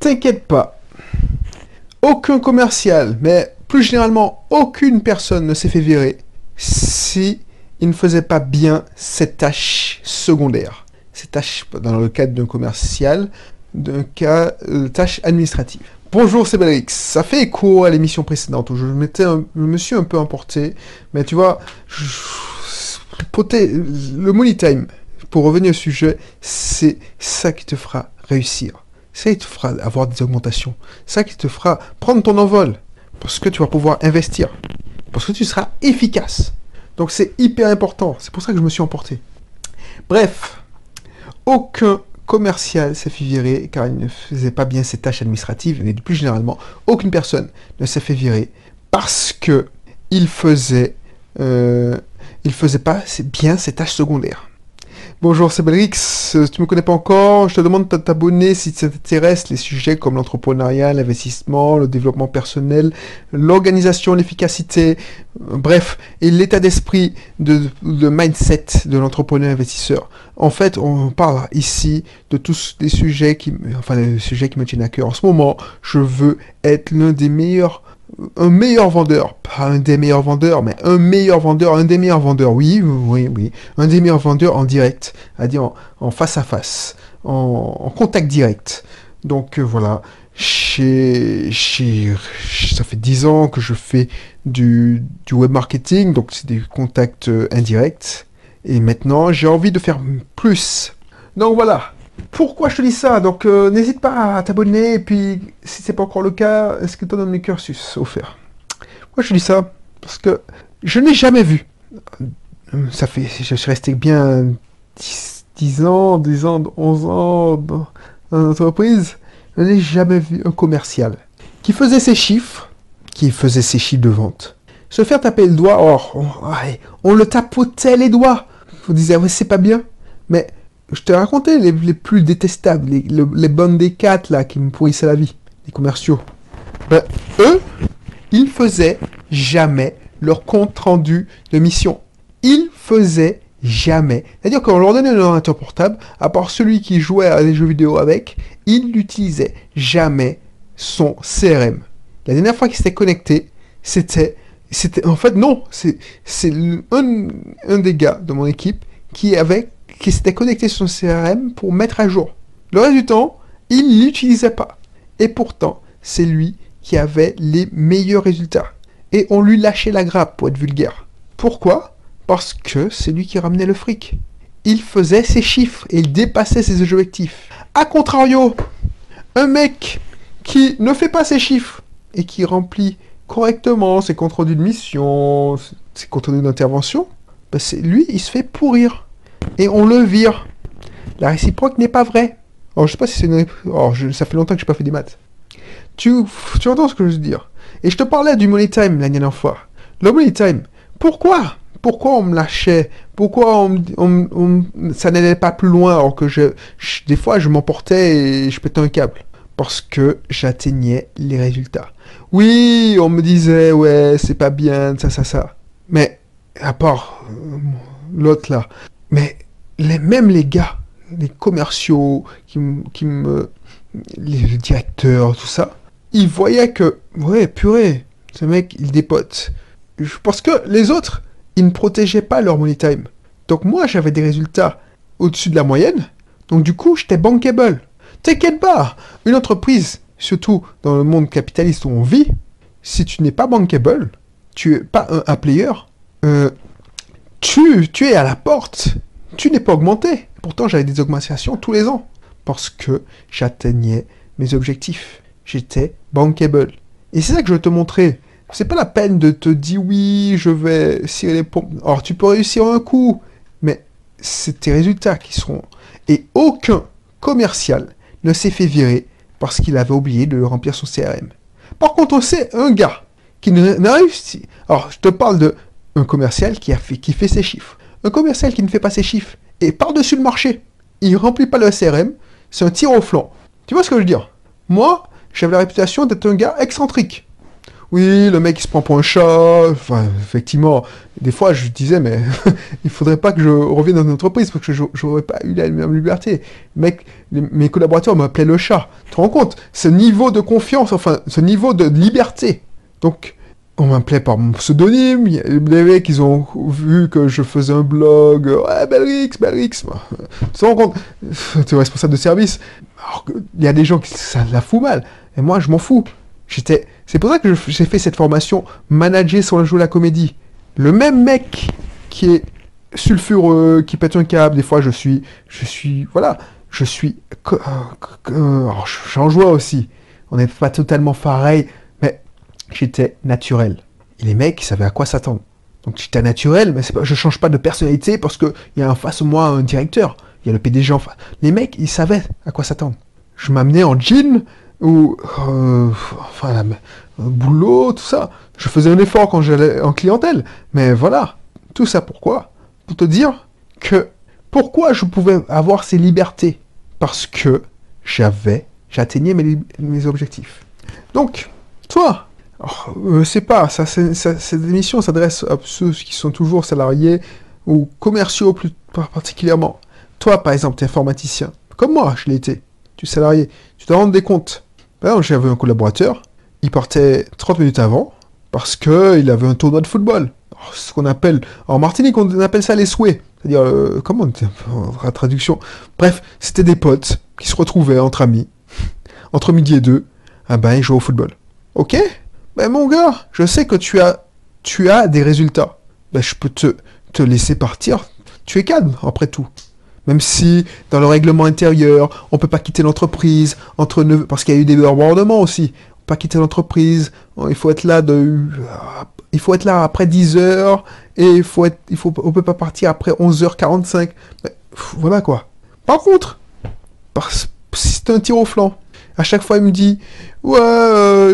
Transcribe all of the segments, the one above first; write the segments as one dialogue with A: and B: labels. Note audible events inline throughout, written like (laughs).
A: T'inquiète pas. Aucun commercial, mais plus généralement, aucune personne ne s'est fait virer si il ne faisait pas bien cette tâche secondaire. Cette tâche, dans le cadre d'un commercial, d'un cas, euh, tâche administrative. Bonjour, c'est Belrix. Ça fait écho à l'émission précédente où je, me suis un peu emporté. Mais tu vois, le money time, pour revenir au sujet, c'est ça qui te fera réussir. Ça qui te fera avoir des augmentations. Ça qui te fera prendre ton envol. Parce que tu vas pouvoir investir. Parce que tu seras efficace. Donc c'est hyper important. C'est pour ça que je me suis emporté. Bref, aucun commercial s'est fait virer car il ne faisait pas bien ses tâches administratives, mais plus généralement, aucune personne ne s'est fait virer parce que il faisait, euh, il faisait pas bien ses tâches secondaires. Bonjour, c'est Belrix. Euh, Tu me connais pas encore Je te demande de t'abonner si ça t'intéresse les sujets comme l'entrepreneuriat, l'investissement, le développement personnel, l'organisation, l'efficacité, euh, bref, et l'état d'esprit de, de mindset de l'entrepreneur investisseur. En fait, on parle ici de tous les sujets qui, enfin, les sujets qui me tiennent à cœur. En ce moment, je veux être l'un des meilleurs, un meilleur vendeur. Pas un des meilleurs vendeurs, mais un meilleur vendeur, un des meilleurs vendeurs. Oui, oui, oui. Un des meilleurs vendeurs en direct, c'est-à-dire en, en face à face, en, contact direct. Donc euh, voilà, j'ai, j'ai, ça fait 10 ans que je fais du, du web marketing, donc c'est des contacts euh, indirects. Et maintenant, j'ai envie de faire plus. Donc voilà. Pourquoi je te dis ça? Donc euh, n'hésite pas à t'abonner. Et puis, si c'est pas encore le cas, est-ce que tu donnes les cursus offerts Pourquoi je te dis ça Parce que je n'ai jamais vu. Ça fait, je suis resté bien 10, 10 ans, 10 ans, 11 ans dans, dans l'entreprise. Je n'ai jamais vu un commercial qui faisait ses chiffres, qui faisait ses chiffres de vente, se faire taper le doigt. Or, on, le tapotait les doigts. On disait, c'est pas bien. Mais je t'ai raconté les, plus détestables, les, le- bonnes des quatre là qui me pourrissaient la vie, les commerciaux. Ben, eux, ils faisaient jamais leur compte rendu de mission. Ils faisaient jamais. C'est-à-dire qu'on leur donnait un ordinateur portable, à part celui qui jouait à des jeux vidéo avec, ils n'utilisaient jamais son CRM. La dernière fois qu'il s'était connecté, c'était, c'était, en fait, non, c'est, c'est un, un des gars de mon équipe qui avait, qui s'était connecté sur son CRM pour mettre à jour. Le reste du temps, il l'utilisait pas. Et pourtant, c'est lui qui avait les meilleurs résultats. Et on lui lâchait la grappe, pour être vulgaire. Pourquoi? Parce que c'est lui qui ramenait le fric. Il faisait ses chiffres et il dépassait ses objectifs. A contrario, un mec qui ne fait pas ses chiffres et qui remplit correctement ses comptes rendus de mission, ses comptes rendus d'intervention, ben c'est lui, il se fait pourrir. Et on le vire. La réciproque n'est pas vraie. Alors, je sais pas si c'est une... Alors, je- ça fait longtemps que je n'ai pas fait des maths. Tu, tu entends ce que je veux dire Et je te parlais du money time la dernière fois. Le money time, pourquoi? Pourquoi on me lâchait? Pourquoi on, on ça n'allait pas plus loin alors que je, je- des fois je m'emportais et je pétais un câble? Parce que j'atteignais les résultats. Oui, on me disait, ouais, c'est pas bien, ça, ça, ça. Mais, à part euh, l'autre là, mais les, même les gars, les commerciaux, qui, qui me. Les directeurs, tout ça, ils voyaient que, ouais, purée, ce mec, il dépote. Parce que les autres, ils ne protégeaient pas leur money time. Donc moi, j'avais des résultats au-dessus de la moyenne. Donc du coup, j'étais bankable. T'inquiète pas, une entreprise, surtout dans le monde capitaliste où on vit, si tu n'es pas bankable, tu es pas un, un player, euh, tu, tu es à la porte. Tu n'es pas augmenté. Pourtant, j'avais des augmentations tous les ans. Parce que j'atteignais mes objectifs. J'étais bankable. Et c'est ça que je veux te montrer. C'est pas la peine de te dire oui, je vais cirer les pompes. Alors, tu peux réussir un coup. Mais c'est tes résultats qui seront. Et aucun commercial ne s'est fait virer parce qu'il avait oublié de remplir son CRM. Par contre, on sait un gars qui n'a réussi. Alors, je te parle de un commercial qui a fait, qui fait ses chiffres. Un commercial qui ne fait pas ses chiffres et par-dessus le marché, il remplit pas le CRM, c'est un tir au flanc. Tu vois ce que je veux dire? Moi, j'avais la réputation d'être un gars excentrique. oui, le mec il se prend pour un chat. Enfin, effectivement, des fois je disais, mais (laughs) il faudrait pas que je revienne dans une entreprise parce que je n'aurais pas eu la même liberté. Mec, mes collaborateurs m'appelaient le chat. Tu te rends compte? Ce niveau de confiance, enfin, ce niveau de liberté. Donc, on m'appelait par mon pseudonyme. Les mecs, ils ont vu que je faisais un blog. Ouais, Belrix, Belrix. Tu te rends compte Tu es responsable de service. Alors il y a des gens qui ça la fout mal. Et moi, je m'en fous. J'étais. C'est pour ça que j'ai fait cette formation manager jeu de la comédie. Le même mec qui est sulfureux, qui pète un câble, des fois je suis, je suis, voilà, je suis, euh, alors, je suis en joie aussi. On n'est pas totalement pareil, j'étais naturel. Et les mecs, ils savaient à quoi s'attendre. Donc j'étais naturel, mais pas, je change pas de personnalité parce qu'il y a en face de moi un directeur. Il y a le PDG en. Les mecs, ils savaient à quoi s'attendre. Je m'amenais en jean, ou euh, enfin boulot, tout ça. Je faisais un effort quand j'allais en clientèle, mais voilà, tout ça pourquoi? Pour te dire que pourquoi je pouvais avoir ces libertés? Parce que j'avais, j'atteignais mes, mes objectifs. Donc, toi, euh, c'est pas, ça, cette émission s'adresse à ceux qui sont toujours salariés ou commerciaux plus particulièrement. Toi, par exemple, tu es informaticien, comme moi, je l'ai été. Tu es salarié, tu te rends des comptes j'avais un collaborateur, il partait 30 minutes avant parce qu'il avait un tournoi de football. appelle, en Martinique, on appelle ça les souhaits. C'est-à-dire, euh, comment la traduction? Bref, c'était des potes qui se retrouvaient entre amis, entre midi et deux. Ah ben, ils jouaient au football. Ok? Ben, mon gars, je sais que tu as, tu as des résultats. Ben, je peux te, te laisser partir. Tu es calme, après tout. Même si, dans le règlement intérieur, on peut pas quitter l'entreprise entre parce qu'il y a eu des débordements aussi. On peut pas quitter l'entreprise. Il faut être là de, il faut être là après 10 heures et il faut être, il faut, on peut pas partir après 11h45. voilà quoi. Par contre, parce, c'est un tir au flanc. À chaque fois, il me dit, ouais,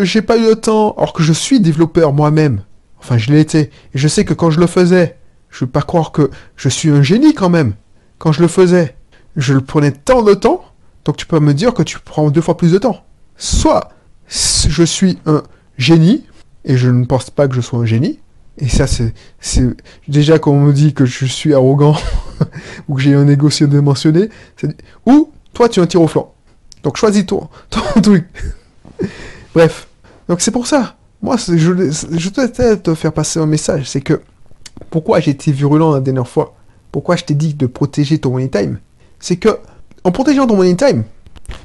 A: j'ai pas eu le temps. Alors que je suis développeur moi-même. Enfin, je l'ai été. Et je sais que quand je le faisais, je veux pas croire que je suis un génie quand même quand je le faisais, je le prenais tant de temps, donc tu peux me dire que tu prends deux fois plus de temps. Soit je suis un génie, et je ne pense pas que je sois un génie, et ça c'est, déjà quand on me dit que je suis arrogant, (laughs) ou que j'ai un égo surdimensionné, ou toi tu es un tir au flanc. Donc choisis-toi (laughs) ton truc. Bref, donc c'est pour ça. Moi, je, je dois te faire passer un message, c'est que pourquoi été virulent la dernière fois? Pourquoi je t'ai dit de protéger ton money time, c'est que en protégeant ton money time,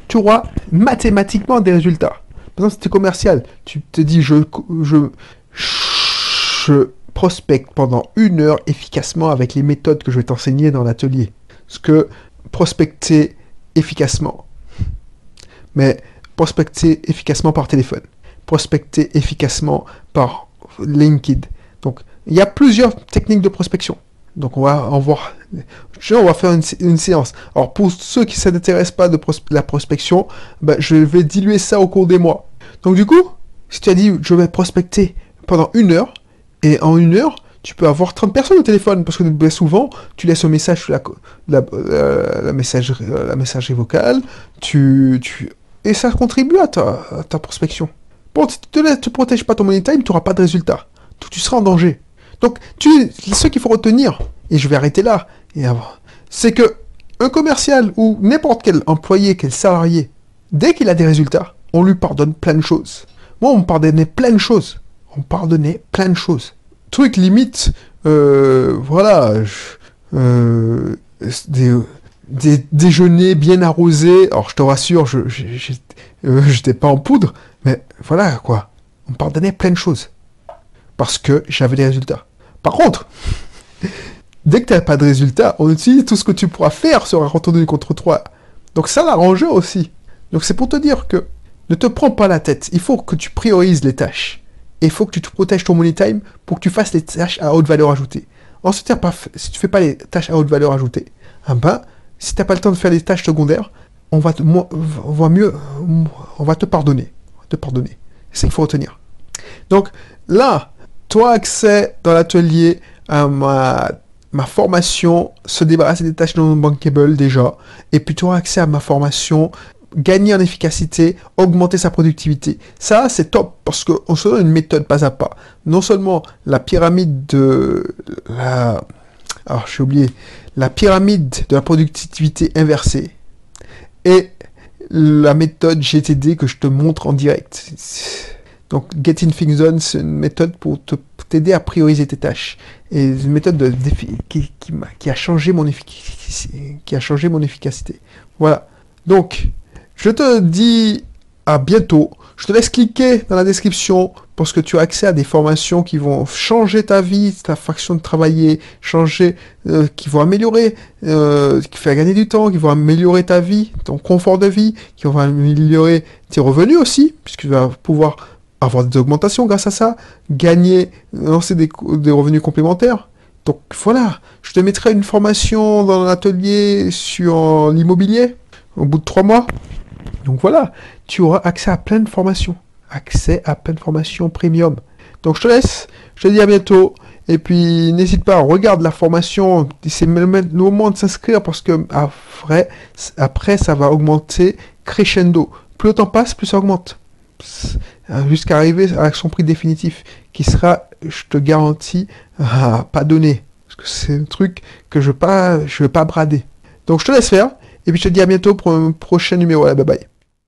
A: tu auras mathématiquement des résultats. Par exemple, si tu es commercial, tu te dis je, je, je prospecte pendant une heure efficacement avec les méthodes que je vais t'enseigner dans l'atelier. Ce que prospecter efficacement. Mais prospecter efficacement par téléphone. Prospecter efficacement par LinkedIn. Donc, il y a plusieurs techniques de prospection. Donc on va en voir. On va faire une, séance. Alors pour ceux qui ne s'intéressent pas de la prospection, ben, je vais diluer ça au cours des mois. Donc du coup, si tu as dit je vais prospecter pendant une heure, et en une heure, tu peux avoir 30 personnes au téléphone, parce que ben, souvent, tu laisses un message la, la, euh, la, messagerie, euh, la messagerie vocale, tu, tu, et ça contribue à ta prospection. Bon, si tu ne te, protèges pas ton money time, tu n'auras pas de résultat. Tu seras en danger. Donc, tu, ce qu'il faut retenir, et je vais arrêter là, c'est que un commercial ou n'importe quel employé, quel salarié, dès qu'il a des résultats, on lui pardonne plein de choses. Moi, on me pardonnait plein de choses. On pardonnait plein de choses. Truc limite, euh, voilà, euh, des, déjeuners bien arrosés. Alors, je te rassure, je n'étais euh, (laughs) pas en poudre, mais voilà quoi. On pardonnait plein de choses. Parce que j'avais des résultats. Par contre, (laughs) dès que tu n'as pas de résultat, on utilise tout ce que tu pourras faire sera retourné contre toi. Donc ça l'arrange aussi. Donc c'est pour te dire que ne te prends pas la tête. Il faut que tu priorises les tâches. Et il faut que tu te protèges ton money time pour que tu fasses les tâches à haute valeur ajoutée. En ce si tu fais pas les tâches à haute valeur ajoutée, ah ben, si tu n'as pas le temps de faire les tâches secondaires, on va, te, on va mieux, on va te pardonner. te pardonner. C'est ce qu'il faut retenir. Donc là, toi accès dans l'atelier à ma, ma formation, se débarrasser des tâches non bankable déjà, et puis toi accès à ma formation gagner en efficacité, augmenter sa productivité. Ça, c'est top parce qu'on se donne une méthode pas à pas. Non seulement la pyramide de la... Alors, j'ai oublié. La pyramide de la productivité inversée et la méthode GTD que je te montre en direct. Donc, Getting Things Done, c'est une méthode pour t'aider à prioriser tes tâches. Et une méthode de, qui, qui a changé mon efficacité. Voilà. Donc, je te dis à bientôt. Je te laisse cliquer dans la description parce que tu as accès à des formations qui vont changer ta vie, ta faction de travailler, changer, euh, qui vont améliorer, euh, qui faire gagner du temps, qui vont améliorer ta vie, ton confort de vie, qui vont améliorer tes revenus aussi, puisque tu vas pouvoir avoir des augmentations grâce à ça, gagner, lancer des, des revenus complémentaires. Donc voilà, je te mettrai une formation dans l'atelier sur l'immobilier au bout de trois mois. Donc voilà, tu auras accès à plein de formations. Accès à plein de formations premium. Donc je te laisse, je te dis à bientôt. Et puis n'hésite pas, regarde la formation. C'est le moment de s'inscrire parce que après, après ça va augmenter crescendo. Plus le temps passe, plus ça augmente. Jusqu'à arriver à son prix définitif qui sera, je te garantis, pas donné. Parce que c'est un truc que je ne veux, pas, je veux pas brader. Donc je te laisse faire. Et puis je te dis à bientôt pour un prochain numéro. Bye bye.